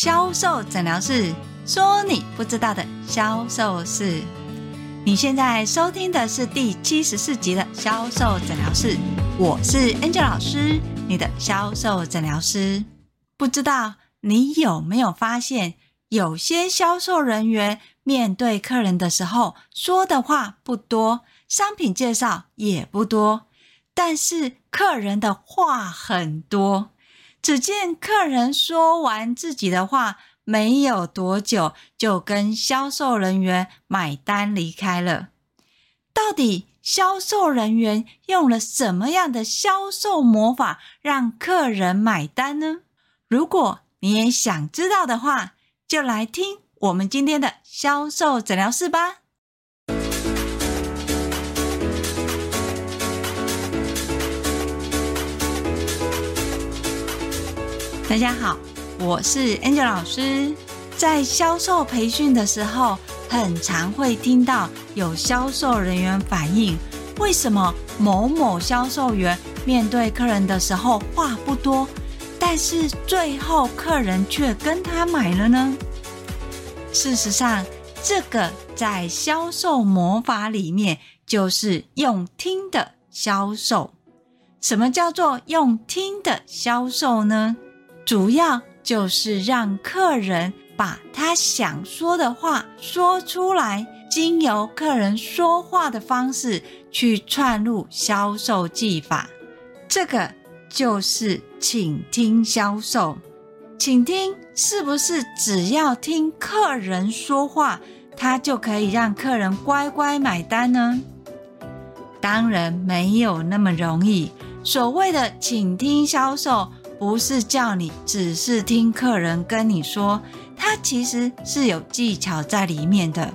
销售诊疗室说你不知道的销售事。你现在收听的是第七十四集的销售诊疗室，我是 Angel 老师，你的销售诊疗师。不知道你有没有发现，有些销售人员面对客人的时候说的话不多，商品介绍也不多，但是客人的话很多。只见客人说完自己的话，没有多久就跟销售人员买单离开了。到底销售人员用了什么样的销售魔法让客人买单呢？如果你也想知道的话，就来听我们今天的销售诊疗室吧。大家好，我是 Angel 老师。在销售培训的时候，很常会听到有销售人员反映，为什么某某销售员面对客人的时候话不多，但是最后客人却跟他买了呢？事实上，这个在销售魔法里面就是用听的销售。什么叫做用听的销售呢？主要就是让客人把他想说的话说出来，经由客人说话的方式去串入销售技法。这个就是倾听销售。倾听是不是只要听客人说话，他就可以让客人乖乖买单呢？当然没有那么容易。所谓的倾听销售。不是叫你只是听客人跟你说，他其实是有技巧在里面的。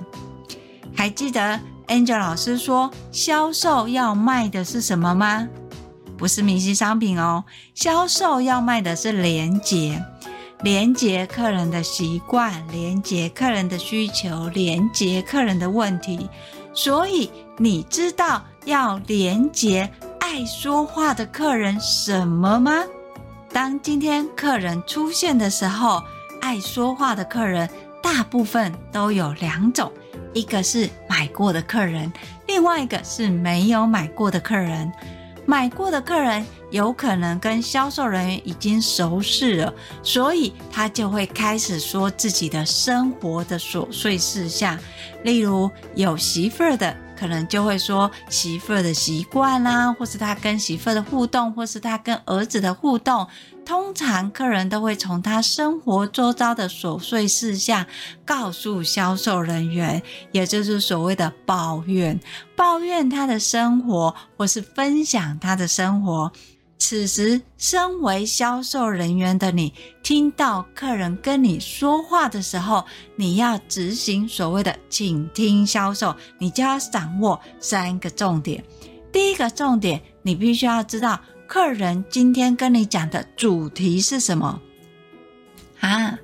还记得 Angel 老师说，销售要卖的是什么吗？不是明星商品哦，销售要卖的是连结，连结客人的习惯，连结客人的需求，连结客人的问题。所以你知道要连结爱说话的客人什么吗？当今天客人出现的时候，爱说话的客人大部分都有两种，一个是买过的客人，另外一个是没有买过的客人。买过的客人有可能跟销售人员已经熟识了，所以他就会开始说自己的生活的琐碎事项，例如有媳妇儿的。可能就会说媳妇儿的习惯啦，或是他跟媳妇儿的互动，或是他跟儿子的互动。通常客人都会从他生活周遭的琐碎事项告诉销售人员，也就是所谓的抱怨，抱怨他的生活，或是分享他的生活。此时，身为销售人员的你，听到客人跟你说话的时候，你要执行所谓的倾听销售，你就要掌握三个重点。第一个重点，你必须要知道客人今天跟你讲的主题是什么啊？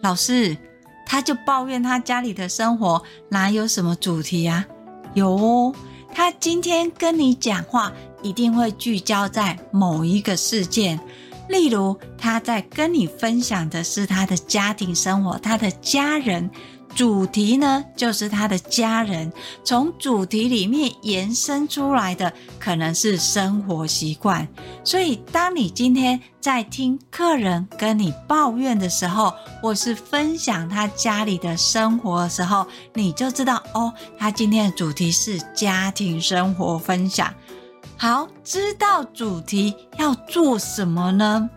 老师，他就抱怨他家里的生活，哪有什么主题啊？有哦，他今天跟你讲话。一定会聚焦在某一个事件，例如他在跟你分享的是他的家庭生活，他的家人。主题呢，就是他的家人。从主题里面延伸出来的可能是生活习惯。所以，当你今天在听客人跟你抱怨的时候，或是分享他家里的生活的时候，你就知道哦，他今天的主题是家庭生活分享。好，知道主题要做什么呢？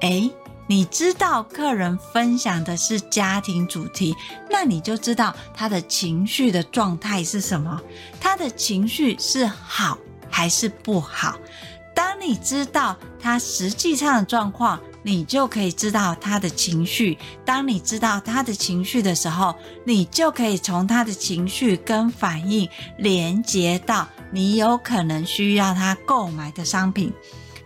诶，你知道客人分享的是家庭主题，那你就知道他的情绪的状态是什么，他的情绪是好还是不好。当你知道他实际上的状况，你就可以知道他的情绪。当你知道他的情绪的时候，你就可以从他的情绪跟反应连接到。你有可能需要他购买的商品，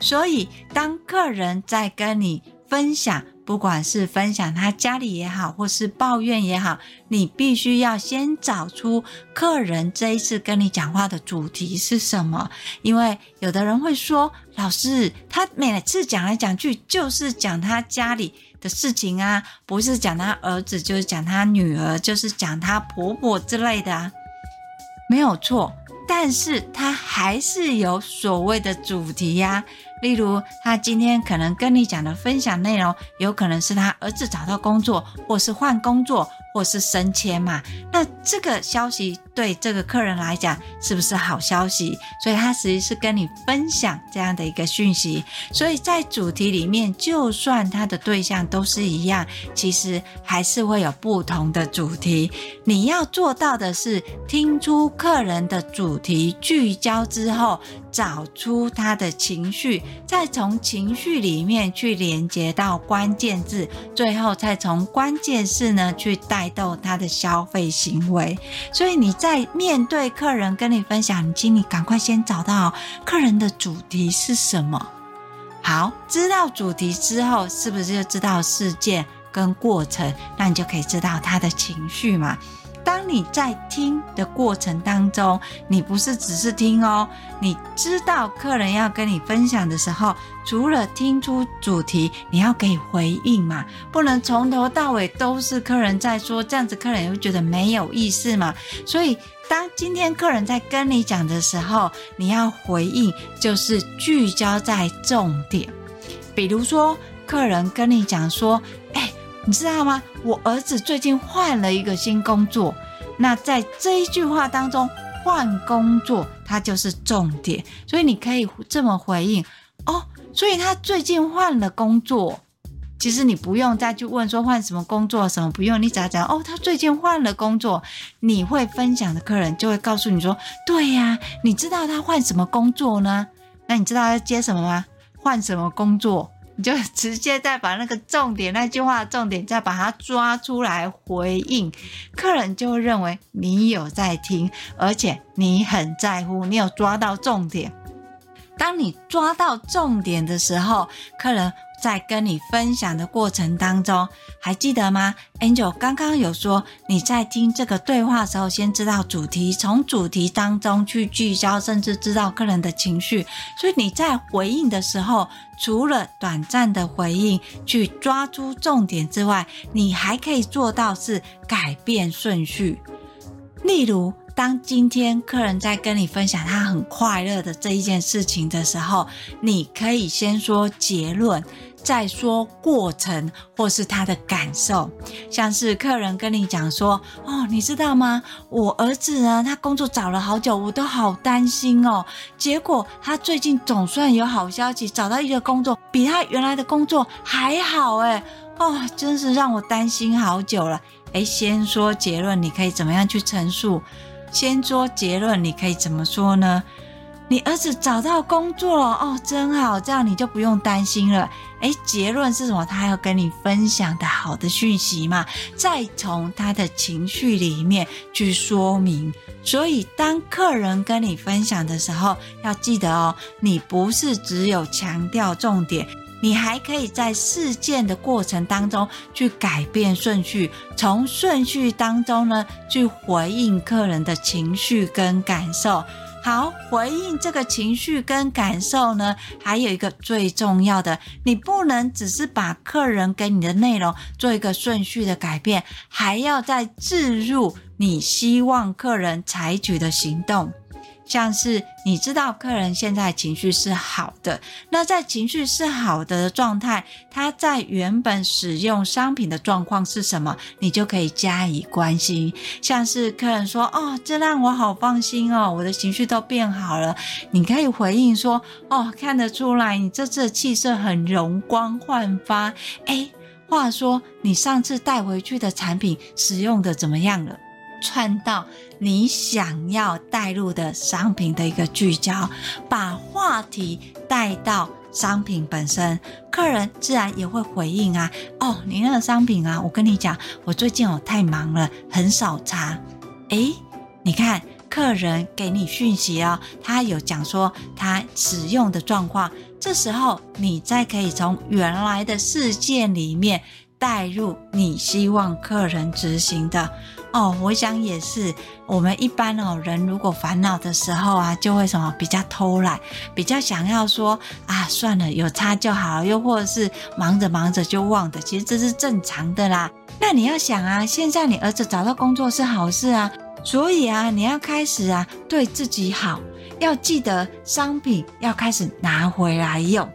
所以当客人在跟你分享不管是分享他家里也好，或是抱怨也好，你必须要先找出客人这一次跟你讲话的主题是什么。因为有的人会说，老师，他每次讲来讲去就是讲他家里的事情啊，不是讲他儿子，就是讲他女儿，就是讲他婆婆之类的啊，没有错。但是他还是有所谓的主题呀。例如，他今天可能跟你讲的分享内容，有可能是他儿子找到工作，或是换工作，或是升迁嘛。那这个消息对这个客人来讲是不是好消息？所以他实际是跟你分享这样的一个讯息。所以在主题里面，就算他的对象都是一样，其实还是会有不同的主题。你要做到的是听出客人的主题，聚焦之后，找出他的情绪。再从情绪里面去连接到关键字，最后再从关键字呢去带动他的消费行为。所以你在面对客人跟你分享，你请你赶快先找到客人的主题是什么。好，知道主题之后，是不是就知道事件跟过程？那你就可以知道他的情绪嘛。当你在听的过程当中，你不是只是听哦，你知道客人要跟你分享的时候，除了听出主题，你要给回应嘛，不能从头到尾都是客人在说，这样子客人也会觉得没有意思嘛。所以，当今天客人在跟你讲的时候，你要回应，就是聚焦在重点。比如说，客人跟你讲说，你知道吗？我儿子最近换了一个新工作。那在这一句话当中，换工作它就是重点，所以你可以这么回应哦。所以他最近换了工作，其实你不用再去问说换什么工作什么，不用，你只要讲哦，他最近换了工作，你会分享的客人就会告诉你说，对呀，你知道他换什么工作呢？那你知道他接什么吗？换什么工作？你就直接再把那个重点，那句话的重点再把它抓出来回应，客人就会认为你有在听，而且你很在乎，你有抓到重点。当你抓到重点的时候，客人。在跟你分享的过程当中，还记得吗？Angel 刚刚有说，你在听这个对话的时候，先知道主题，从主题当中去聚焦，甚至知道客人的情绪。所以你在回应的时候，除了短暂的回应，去抓出重点之外，你还可以做到是改变顺序。例如，当今天客人在跟你分享他很快乐的这一件事情的时候，你可以先说结论。再说过程或是他的感受，像是客人跟你讲说：“哦，你知道吗？我儿子呢，他工作找了好久，我都好担心哦。结果他最近总算有好消息，找到一个工作，比他原来的工作还好诶。哦，真是让我担心好久了。诶，先说结论，你可以怎么样去陈述？先说结论，你可以怎么说呢？你儿子找到工作了哦，真好，这样你就不用担心了。诶，结论是什么？他要跟你分享的好的讯息嘛，再从他的情绪里面去说明。所以，当客人跟你分享的时候，要记得哦，你不是只有强调重点，你还可以在事件的过程当中去改变顺序，从顺序当中呢去回应客人的情绪跟感受。好，回应这个情绪跟感受呢，还有一个最重要的，你不能只是把客人给你的内容做一个顺序的改变，还要再置入你希望客人采取的行动。像是你知道客人现在情绪是好的，那在情绪是好的状态，他在原本使用商品的状况是什么，你就可以加以关心。像是客人说：“哦，这让我好放心哦，我的情绪都变好了。”你可以回应说：“哦，看得出来你这次的气色很容光焕发。诶，话说你上次带回去的产品使用的怎么样了？”串到你想要带入的商品的一个聚焦，把话题带到商品本身，客人自然也会回应啊。哦，你那个商品啊，我跟你讲，我最近哦太忙了，很少查。诶，你看客人给你讯息哦，他有讲说他使用的状况，这时候你再可以从原来的事件里面带入你希望客人执行的。哦，我想也是。我们一般哦，人如果烦恼的时候啊，就会什么比较偷懒，比较想要说啊，算了，有差就好，又或者是忙着忙着就忘的，其实这是正常的啦。那你要想啊，现在你儿子找到工作是好事啊，所以啊，你要开始啊，对自己好，要记得商品要开始拿回来用。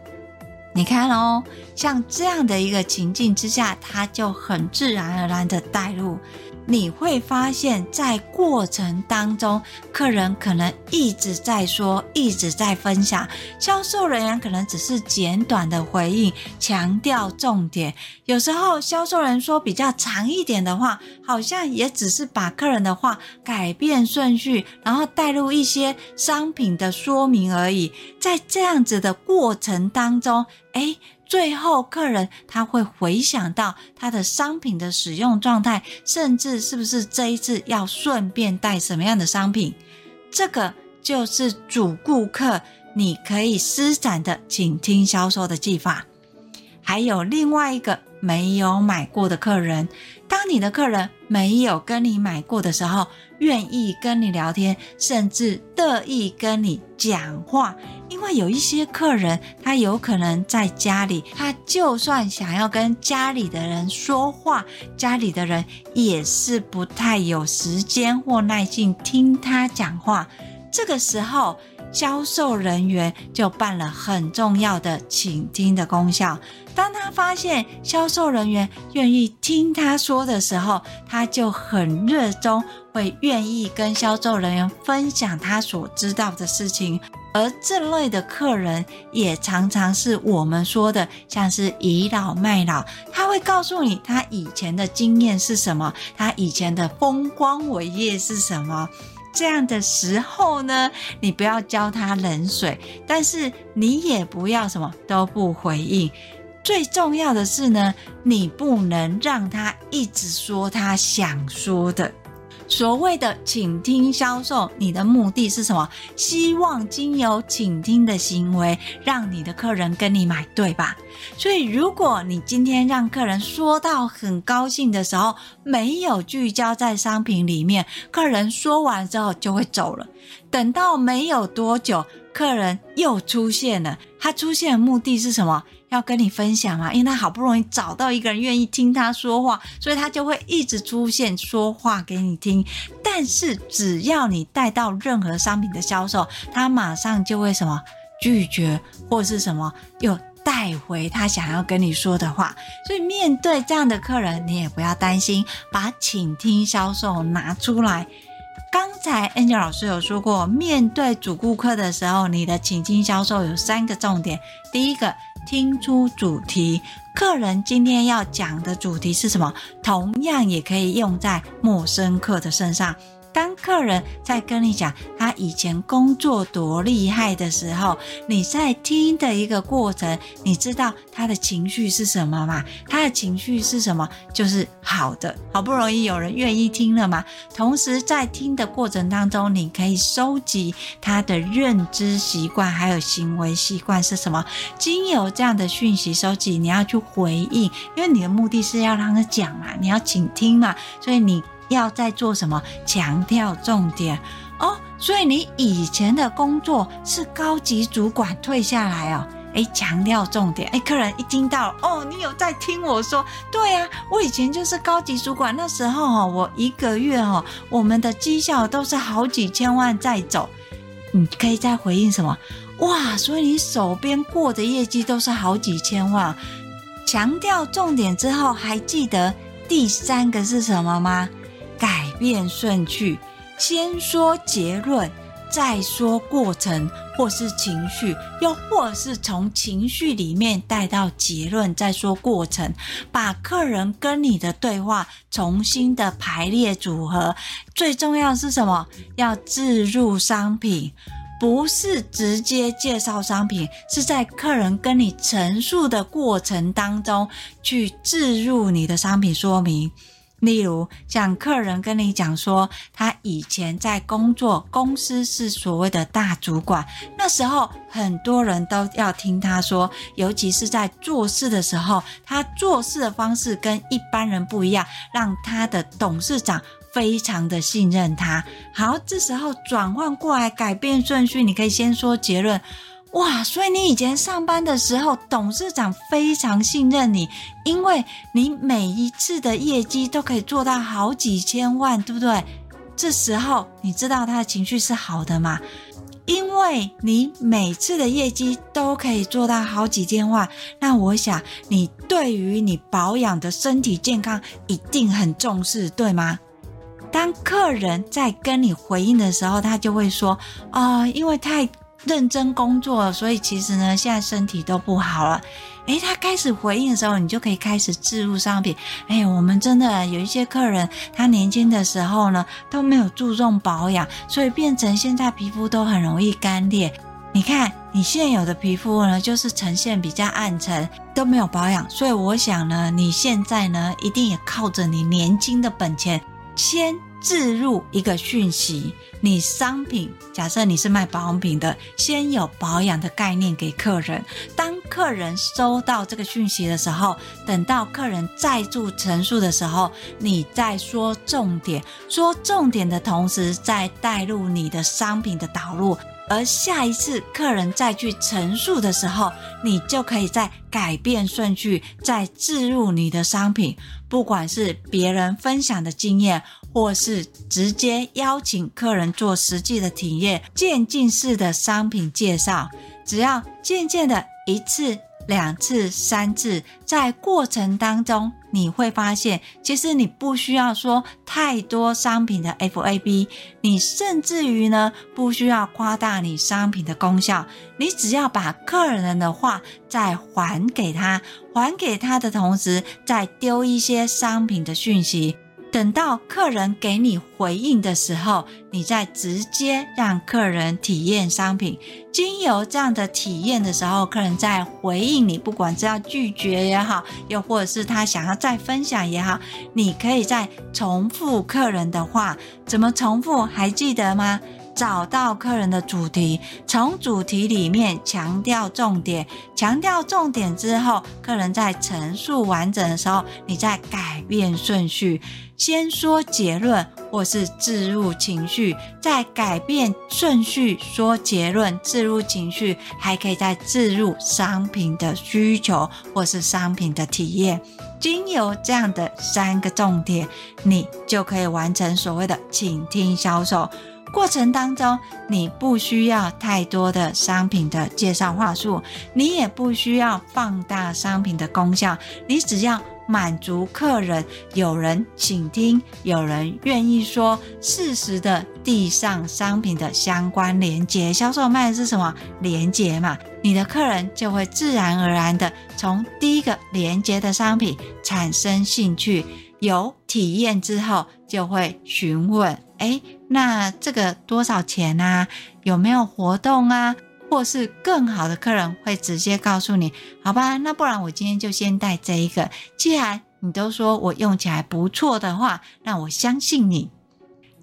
你看哦，像这样的一个情境之下，他就很自然而然的带入。你会发现在过程当中，客人可能一直在说，一直在分享，销售人员可能只是简短的回应，强调重点。有时候销售人说比较长一点的话，好像也只是把客人的话改变顺序，然后带入一些商品的说明而已。在这样子的过程当中，诶最后，客人他会回想到他的商品的使用状态，甚至是不是这一次要顺便带什么样的商品，这个就是主顾客你可以施展的倾听销售的技法。还有另外一个没有买过的客人，当你的客人没有跟你买过的时候，愿意跟你聊天，甚至乐意跟你讲话，因为有一些客人，他有可能在家里，他就算想要跟家里的人说话，家里的人也是不太有时间或耐心听他讲话。这个时候，销售人员就办了很重要的倾听的功效。当他发现销售人员愿意听他说的时候，他就很热衷，会愿意跟销售人员分享他所知道的事情。而这类的客人也常常是我们说的，像是倚老卖老。他会告诉你他以前的经验是什么，他以前的风光伟业是什么。这样的时候呢，你不要浇他冷水，但是你也不要什么都不回应。最重要的是呢，你不能让他一直说他想说的。所谓的倾听销售，你的目的是什么？希望经由倾听的行为，让你的客人跟你买，对吧？所以，如果你今天让客人说到很高兴的时候，没有聚焦在商品里面，客人说完之后就会走了。等到没有多久，客人又出现了，他出现的目的是什么？要跟你分享嘛，因为他好不容易找到一个人愿意听他说话，所以他就会一直出现说话给你听。但是只要你带到任何商品的销售，他马上就会什么拒绝或是什么又带回他想要跟你说的话。所以面对这样的客人，你也不要担心，把倾听销售拿出来。刚才 Angel 老师有说过，面对主顾客的时候，你的倾听销售有三个重点。第一个。听出主题，客人今天要讲的主题是什么？同样也可以用在陌生客的身上。当客人在跟你讲他以前工作多厉害的时候，你在听的一个过程，你知道他的情绪是什么吗？他的情绪是什么？就是好的，好不容易有人愿意听了嘛。同时在听的过程当中，你可以收集他的认知习惯还有行为习惯是什么。经由这样的讯息收集，你要去回应，因为你的目的是要让他讲嘛，你要倾听嘛，所以你。要在做什么？强调重点哦。所以你以前的工作是高级主管退下来哦。诶，强调重点。诶，客人一听到哦，你有在听我说？对呀，我以前就是高级主管，那时候哈，我一个月哈，我们的绩效都是好几千万在走。你可以再回应什么？哇，所以你手边过的业绩都是好几千万。强调重点之后，还记得第三个是什么吗？变顺序，先说结论，再说过程，或是情绪，又或是从情绪里面带到结论，再说过程，把客人跟你的对话重新的排列组合。最重要是什么？要置入商品，不是直接介绍商品，是在客人跟你陈述的过程当中去置入你的商品说明。例如，像客人跟你讲说，他以前在工作公司是所谓的大主管，那时候很多人都要听他说，尤其是在做事的时候，他做事的方式跟一般人不一样，让他的董事长非常的信任他。好，这时候转换过来，改变顺序，你可以先说结论。哇，所以你以前上班的时候，董事长非常信任你，因为你每一次的业绩都可以做到好几千万，对不对？这时候你知道他的情绪是好的吗？因为你每次的业绩都可以做到好几千万，那我想你对于你保养的身体健康一定很重视，对吗？当客人在跟你回应的时候，他就会说啊、因为太。认真工作，所以其实呢，现在身体都不好了。诶，他开始回应的时候，你就可以开始置入商品。诶，我们真的有一些客人，他年轻的时候呢都没有注重保养，所以变成现在皮肤都很容易干裂。你看你现有的皮肤呢，就是呈现比较暗沉，都没有保养。所以我想呢，你现在呢一定也靠着你年轻的本钱先。置入一个讯息，你商品假设你是卖保养品的，先有保养的概念给客人。当客人收到这个讯息的时候，等到客人再做陈述的时候，你再说重点，说重点的同时，再带入你的商品的导入。而下一次客人再去陈述的时候，你就可以再改变顺序，再置入你的商品，不管是别人分享的经验。或是直接邀请客人做实际的体验，渐进式的商品介绍，只要渐渐的一次、两次、三次，在过程当中，你会发现，其实你不需要说太多商品的 FAB，你甚至于呢，不需要夸大你商品的功效，你只要把客人的话再还给他，还给他的同时，再丢一些商品的讯息。等到客人给你回应的时候，你再直接让客人体验商品。经由这样的体验的时候，客人在回应你，不管是要拒绝也好，又或者是他想要再分享也好，你可以再重复客人的话。怎么重复？还记得吗？找到客人的主题，从主题里面强调重点，强调重点之后，客人在陈述完整的时候，你再改变顺序，先说结论或是置入情绪，再改变顺序说结论，置入情绪，还可以再置入商品的需求或是商品的体验。经由这样的三个重点，你就可以完成所谓的倾听销售。过程当中，你不需要太多的商品的介绍话术，你也不需要放大商品的功效，你只要满足客人，有人倾听，有人愿意说，适时的递上商品的相关连接。销售卖的是什么？连接嘛，你的客人就会自然而然的从第一个连接的商品产生兴趣，有体验之后就会询问。诶，那这个多少钱啊？有没有活动啊？或是更好的客人会直接告诉你，好吧？那不然我今天就先带这一个。既然你都说我用起来不错的话，那我相信你。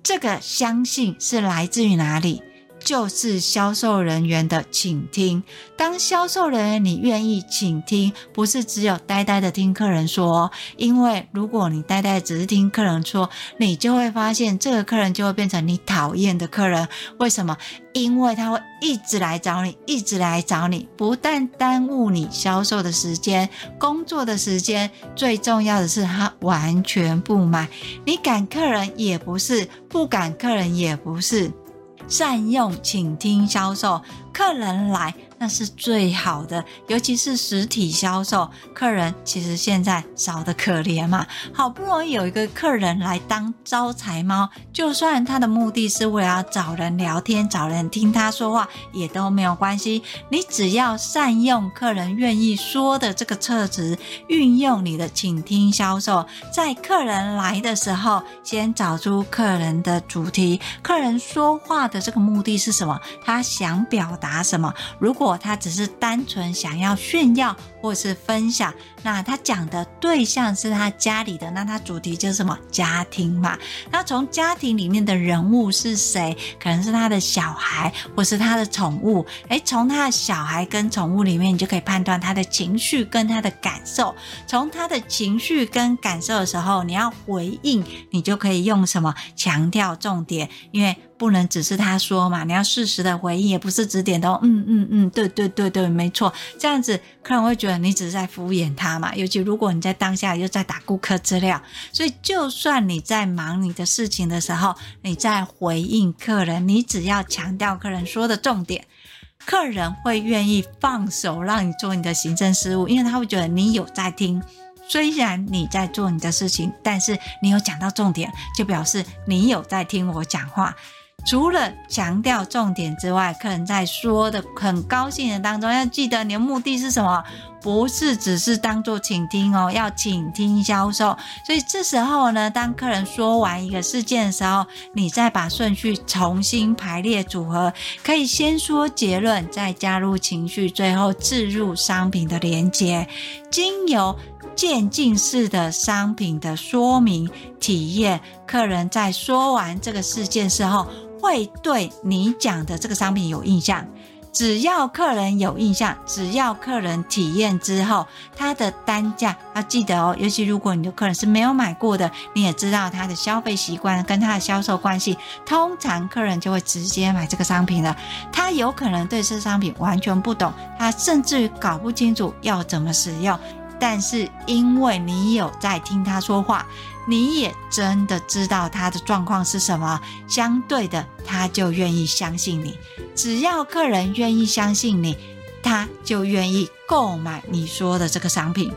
这个相信是来自于哪里？就是销售人员的倾听。当销售人员你愿意倾听，不是只有呆呆的听客人说。因为如果你呆呆只是听客人说，你就会发现这个客人就会变成你讨厌的客人。为什么？因为他会一直来找你，一直来找你，不但耽误你销售的时间、工作的时间，最重要的是他完全不买。你赶客人也不是，不赶客人也不是。善用请听销售，客人来。那是最好的，尤其是实体销售，客人其实现在少得可怜嘛。好不容易有一个客人来当招财猫，就算他的目的是为了找人聊天、找人听他说话，也都没有关系。你只要善用客人愿意说的这个特质，运用你的倾听销售，在客人来的时候，先找出客人的主题，客人说话的这个目的是什么？他想表达什么？如果如果他只是单纯想要炫耀，或是分享。那他讲的对象是他家里的，那他主题就是什么？家庭嘛。那从家庭里面的人物是谁？可能是他的小孩，或是他的宠物。诶，从他的小孩跟宠物里面，你就可以判断他的情绪跟他的感受。从他的情绪跟感受的时候，你要回应，你就可以用什么？强调重点，因为。不能只是他说嘛，你要适时的回应，也不是只点头，嗯嗯嗯，对对对对，没错，这样子客人会觉得你只是在敷衍他嘛。尤其如果你在当下又在打顾客资料，所以就算你在忙你的事情的时候，你在回应客人，你只要强调客人说的重点，客人会愿意放手让你做你的行政事务，因为他会觉得你有在听。虽然你在做你的事情，但是你有讲到重点，就表示你有在听我讲话。除了强调重点之外，客人在说的很高兴的当中，要记得你的目的是什么？不是只是当做倾听哦，要倾听销售。所以这时候呢，当客人说完一个事件的时候，你再把顺序重新排列组合，可以先说结论，再加入情绪，最后置入商品的连接，经由渐进式的商品的说明体验，客人在说完这个事件之后。会对你讲的这个商品有印象，只要客人有印象，只要客人体验之后，他的单价要记得哦。尤其如果你的客人是没有买过的，你也知道他的消费习惯跟他的销售关系，通常客人就会直接买这个商品了。他有可能对这个商品完全不懂，他甚至于搞不清楚要怎么使用，但是因为你有在听他说话。你也真的知道他的状况是什么，相对的，他就愿意相信你。只要客人愿意相信你，他就愿意购买你说的这个商品。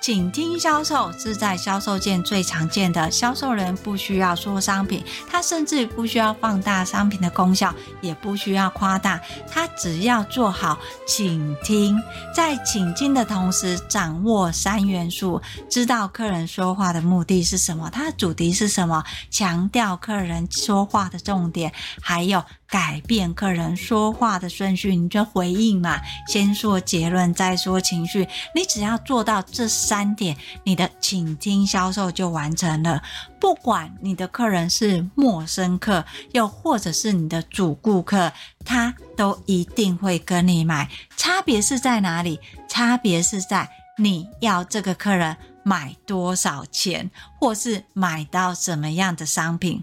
倾听销售是在销售界最常见的，销售人不需要说商品，他甚至不需要放大商品的功效，也不需要夸大，他只要做好倾听，在倾听的同时掌握三元素，知道客人说话的目的是什么，他的主题是什么，强调客人说话的重点，还有。改变客人说话的顺序，你就回应嘛，先说结论，再说情绪。你只要做到这三点，你的倾听销售就完成了。不管你的客人是陌生客，又或者是你的主顾客，他都一定会跟你买。差别是在哪里？差别是在你要这个客人买多少钱，或是买到什么样的商品。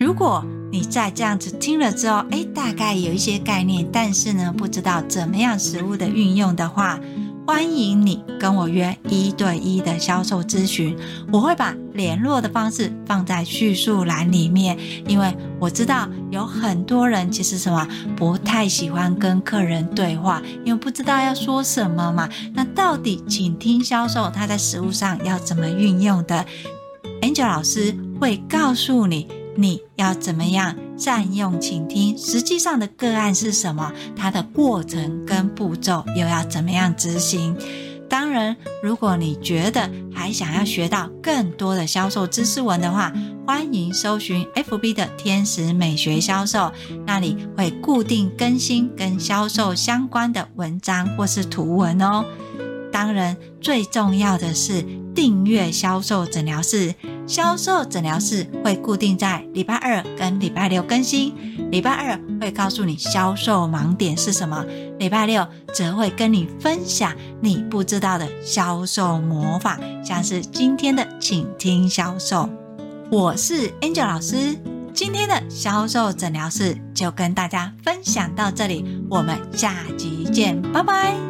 如果你在这样子听了之后，诶，大概有一些概念，但是呢，不知道怎么样实物的运用的话，欢迎你跟我约一对一的销售咨询。我会把联络的方式放在叙述栏里面，因为我知道有很多人其实什么不太喜欢跟客人对话，因为不知道要说什么嘛。那到底请听销售，他在实物上要怎么运用的？Angel 老师会告诉你。你要怎么样善用倾听？实际上的个案是什么？它的过程跟步骤又要怎么样执行？当然，如果你觉得还想要学到更多的销售知识文的话，欢迎搜寻 FB 的天使美学销售，那里会固定更新跟销售相关的文章或是图文哦。当然，最重要的是订阅销售诊疗室。销售诊疗室会固定在礼拜二跟礼拜六更新。礼拜二会告诉你销售盲点是什么，礼拜六则会跟你分享你不知道的销售魔法，像是今天的请听销售。我是 Angel 老师，今天的销售诊疗室就跟大家分享到这里，我们下集见，拜拜。